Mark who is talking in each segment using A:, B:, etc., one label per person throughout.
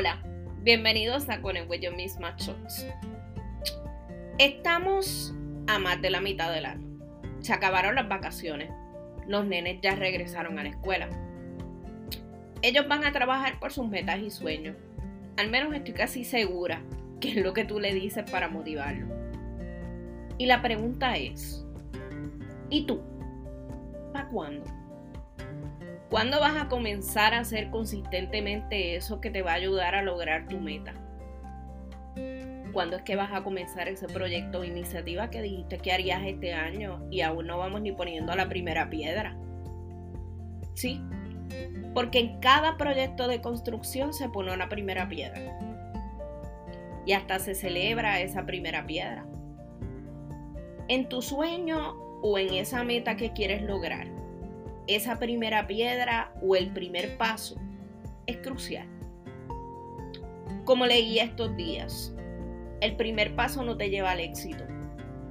A: Hola, bienvenidos a Con el Yo Misma Shots. Estamos a más de la mitad del año. Se acabaron las vacaciones. Los nenes ya regresaron a la escuela. Ellos van a trabajar por sus metas y sueños. Al menos estoy casi segura que es lo que tú le dices para motivarlo. Y la pregunta es, ¿y tú? ¿Para cuándo? ¿Cuándo vas a comenzar a hacer consistentemente eso que te va a ayudar a lograr tu meta? ¿Cuándo es que vas a comenzar ese proyecto o iniciativa que dijiste que harías este año y aún no vamos ni poniendo la primera piedra? Sí, porque en cada proyecto de construcción se pone una primera piedra. Y hasta se celebra esa primera piedra. En tu sueño o en esa meta que quieres lograr, esa primera piedra o el primer paso es crucial. Como leí estos días, el primer paso no te lleva al éxito,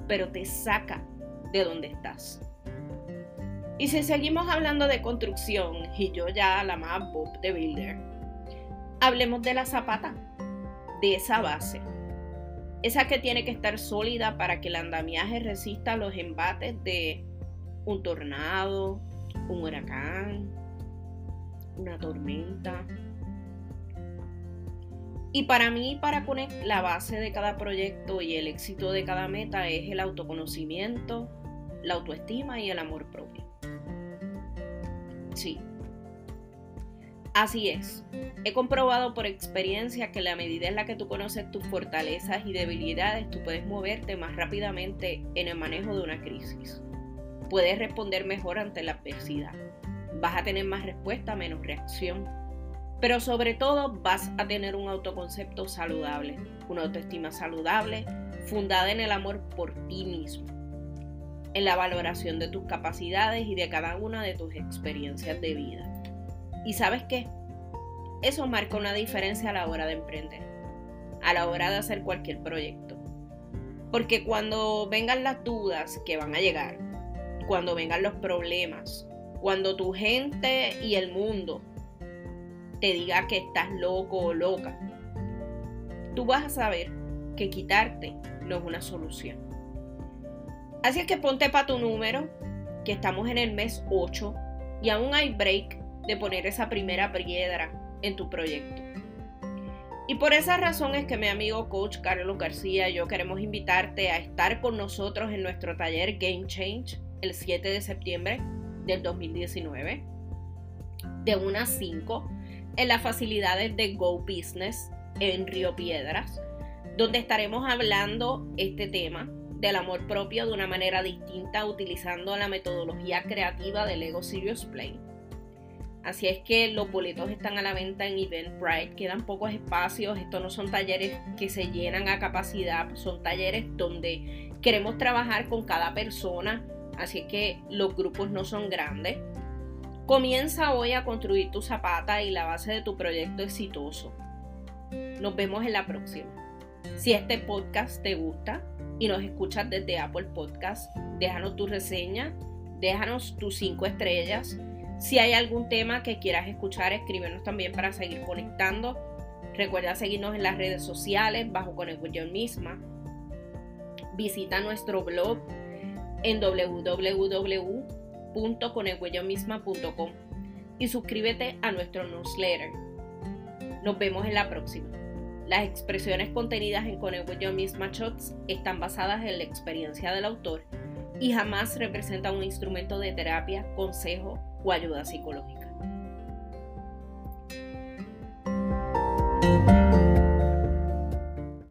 A: pero te saca de donde estás. Y si seguimos hablando de construcción, y yo ya la más Bob de Builder, hablemos de la zapata, de esa base. Esa que tiene que estar sólida para que el andamiaje resista los embates de un tornado, un huracán, una tormenta. Y para mí, para poner la base de cada proyecto y el éxito de cada meta es el autoconocimiento, la autoestima y el amor propio. Sí. Así es. He comprobado por experiencia que la medida en la que tú conoces tus fortalezas y debilidades, tú puedes moverte más rápidamente en el manejo de una crisis puedes responder mejor ante la adversidad. Vas a tener más respuesta, menos reacción. Pero sobre todo vas a tener un autoconcepto saludable, una autoestima saludable, fundada en el amor por ti mismo, en la valoración de tus capacidades y de cada una de tus experiencias de vida. ¿Y sabes qué? Eso marca una diferencia a la hora de emprender, a la hora de hacer cualquier proyecto. Porque cuando vengan las dudas que van a llegar, cuando vengan los problemas, cuando tu gente y el mundo te diga que estás loco o loca, tú vas a saber que quitarte no es una solución. Así es que ponte para tu número, que estamos en el mes 8 y aún hay break de poner esa primera piedra en tu proyecto. Y por esa razón es que mi amigo coach Carlos García y yo queremos invitarte a estar con nosotros en nuestro taller Game Change el 7 de septiembre del 2019, de 1 a 5, en las facilidades de Go Business en Río Piedras, donde estaremos hablando este tema del amor propio de una manera distinta utilizando la metodología creativa del Ego Serious Play. Así es que los boletos están a la venta en Eventbrite, quedan pocos espacios, estos no son talleres que se llenan a capacidad, son talleres donde queremos trabajar con cada persona así que los grupos no son grandes. Comienza hoy a construir tu zapata y la base de tu proyecto exitoso. Nos vemos en la próxima. Si este podcast te gusta y nos escuchas desde Apple Podcast, déjanos tu reseña, déjanos tus cinco estrellas. Si hay algún tema que quieras escuchar, escríbenos también para seguir conectando. Recuerda seguirnos en las redes sociales bajo Con el Misma. Visita nuestro blog en www.conelhuellomisma.com y suscríbete a nuestro newsletter. Nos vemos en la próxima. Las expresiones contenidas en Con Misma Shots están basadas en la experiencia del autor y jamás representan un instrumento de terapia, consejo o ayuda psicológica.